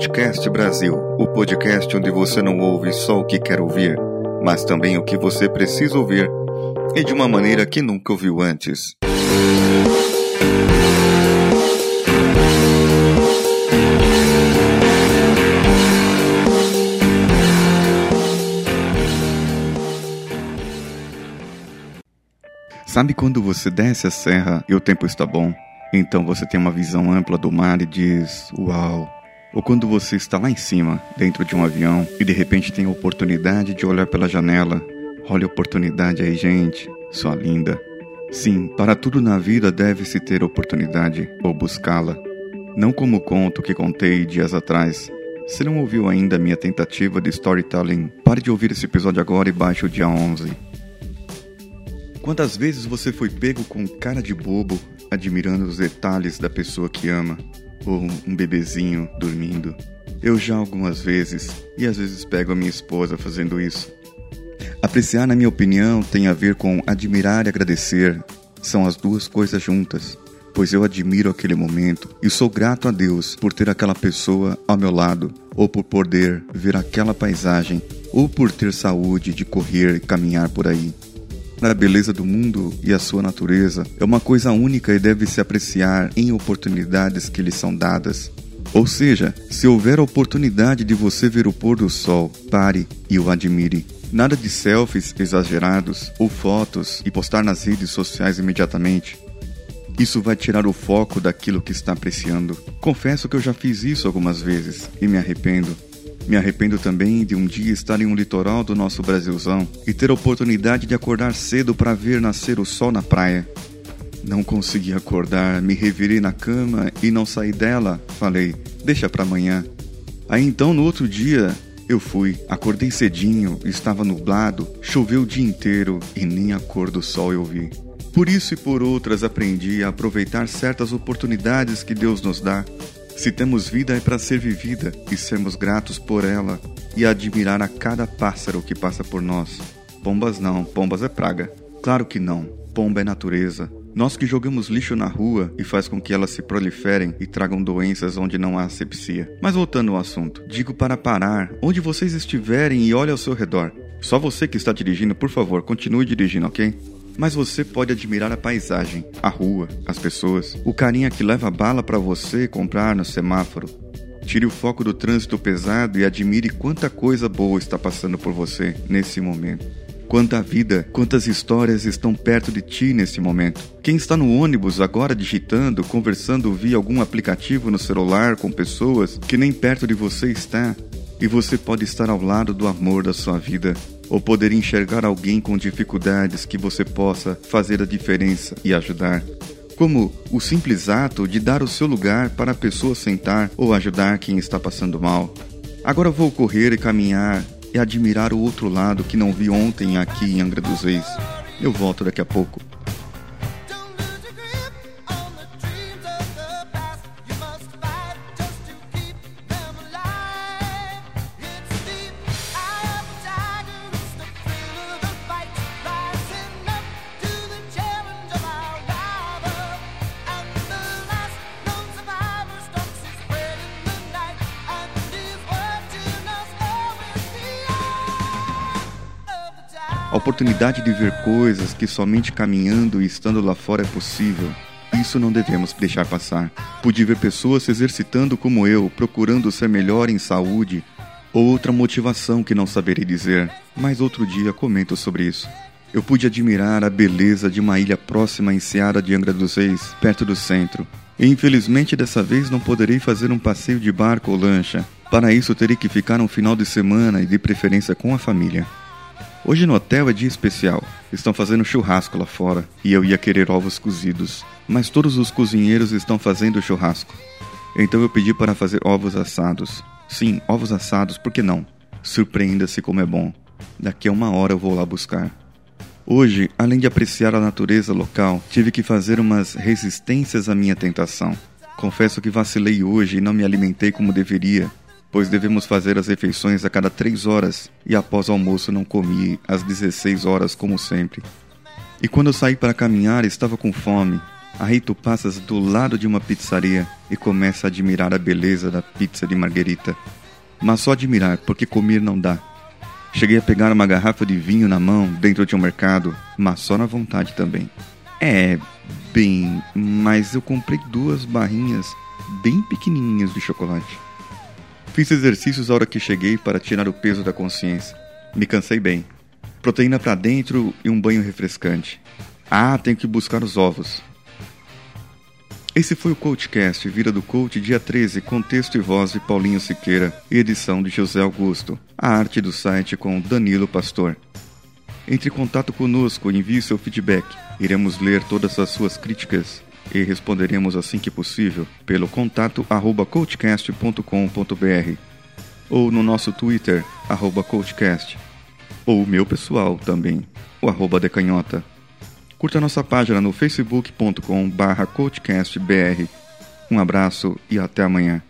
Outcast Brasil, o podcast onde você não ouve só o que quer ouvir, mas também o que você precisa ouvir e de uma maneira que nunca ouviu antes. Sabe quando você desce a serra e o tempo está bom? Então você tem uma visão ampla do mar e diz: Uau! Ou quando você está lá em cima, dentro de um avião, e de repente tem a oportunidade de olhar pela janela. Olha a oportunidade aí, gente, sua linda. Sim, para tudo na vida deve-se ter oportunidade, ou buscá-la. Não como o conto que contei dias atrás. Se não ouviu ainda minha tentativa de storytelling, pare de ouvir esse episódio agora e baixe o dia 11. Quantas vezes você foi pego com cara de bobo, admirando os detalhes da pessoa que ama, ou um bebezinho dormindo? Eu já algumas vezes, e às vezes pego a minha esposa fazendo isso. Apreciar, na minha opinião, tem a ver com admirar e agradecer. São as duas coisas juntas, pois eu admiro aquele momento e sou grato a Deus por ter aquela pessoa ao meu lado, ou por poder ver aquela paisagem, ou por ter saúde de correr e caminhar por aí a beleza do mundo e a sua natureza é uma coisa única e deve se apreciar em oportunidades que lhe são dadas. Ou seja, se houver oportunidade de você ver o pôr do sol, pare e o admire. Nada de selfies exagerados ou fotos e postar nas redes sociais imediatamente. Isso vai tirar o foco daquilo que está apreciando. Confesso que eu já fiz isso algumas vezes e me arrependo. Me arrependo também de um dia estar em um litoral do nosso Brasilzão e ter a oportunidade de acordar cedo para ver nascer o sol na praia. Não consegui acordar, me revirei na cama e não saí dela. Falei, deixa para amanhã. Aí então no outro dia eu fui, acordei cedinho, estava nublado, choveu o dia inteiro e nem a cor do sol eu vi. Por isso e por outras aprendi a aproveitar certas oportunidades que Deus nos dá se temos vida é para ser vivida e sermos gratos por ela e admirar a cada pássaro que passa por nós. Pombas não, pombas é praga. Claro que não, pomba é natureza. Nós que jogamos lixo na rua e faz com que elas se proliferem e tragam doenças onde não há asepsia. Mas voltando ao assunto, digo para parar, onde vocês estiverem e olhe ao seu redor. Só você que está dirigindo, por favor, continue dirigindo, ok? Mas você pode admirar a paisagem, a rua, as pessoas, o carinha que leva bala para você comprar no semáforo. Tire o foco do trânsito pesado e admire quanta coisa boa está passando por você nesse momento. Quanta vida, quantas histórias estão perto de ti nesse momento. Quem está no ônibus agora digitando, conversando via algum aplicativo no celular com pessoas que nem perto de você está, e você pode estar ao lado do amor da sua vida, ou poder enxergar alguém com dificuldades que você possa fazer a diferença e ajudar. Como o simples ato de dar o seu lugar para a pessoa sentar ou ajudar quem está passando mal. Agora vou correr e caminhar e admirar o outro lado que não vi ontem aqui em Angra dos Reis. Eu volto daqui a pouco. A oportunidade de ver coisas que somente caminhando e estando lá fora é possível. Isso não devemos deixar passar. Pude ver pessoas se exercitando como eu, procurando ser melhor em saúde, ou outra motivação que não saberei dizer, mas outro dia comento sobre isso. Eu pude admirar a beleza de uma ilha próxima em Seara de Angra dos Reis, perto do centro. E infelizmente dessa vez não poderei fazer um passeio de barco ou lancha. Para isso terei que ficar um final de semana e de preferência com a família. Hoje no hotel é dia especial. Estão fazendo churrasco lá fora e eu ia querer ovos cozidos, mas todos os cozinheiros estão fazendo churrasco. Então eu pedi para fazer ovos assados. Sim, ovos assados, por que não? Surpreenda-se como é bom. Daqui a uma hora eu vou lá buscar. Hoje, além de apreciar a natureza local, tive que fazer umas resistências à minha tentação. Confesso que vacilei hoje e não me alimentei como deveria, pois devemos fazer as refeições a cada três horas e após o almoço não comi às 16 horas como sempre. E quando eu saí para caminhar estava com fome, Aí tu passas do lado de uma pizzaria e começa a admirar a beleza da pizza de marguerita. Mas só admirar, porque comer não dá. Cheguei a pegar uma garrafa de vinho na mão dentro de um mercado, mas só na vontade também. É, bem, mas eu comprei duas barrinhas bem pequenininhas de chocolate. Fiz exercícios a hora que cheguei para tirar o peso da consciência. Me cansei bem. Proteína para dentro e um banho refrescante. Ah, tenho que buscar os ovos. Esse foi o Coachcast, Vira do Coach, dia 13, com texto e voz de Paulinho Siqueira e edição de José Augusto. A arte do site com Danilo Pastor. Entre em contato conosco, envie seu feedback. Iremos ler todas as suas críticas e responderemos assim que possível pelo contato arroba coachcast.com.br ou no nosso Twitter, arroba coachcast, ou o meu pessoal também, o arroba decanhota. Curta nossa página no facebook.com barra coachcastbr. Um abraço e até amanhã.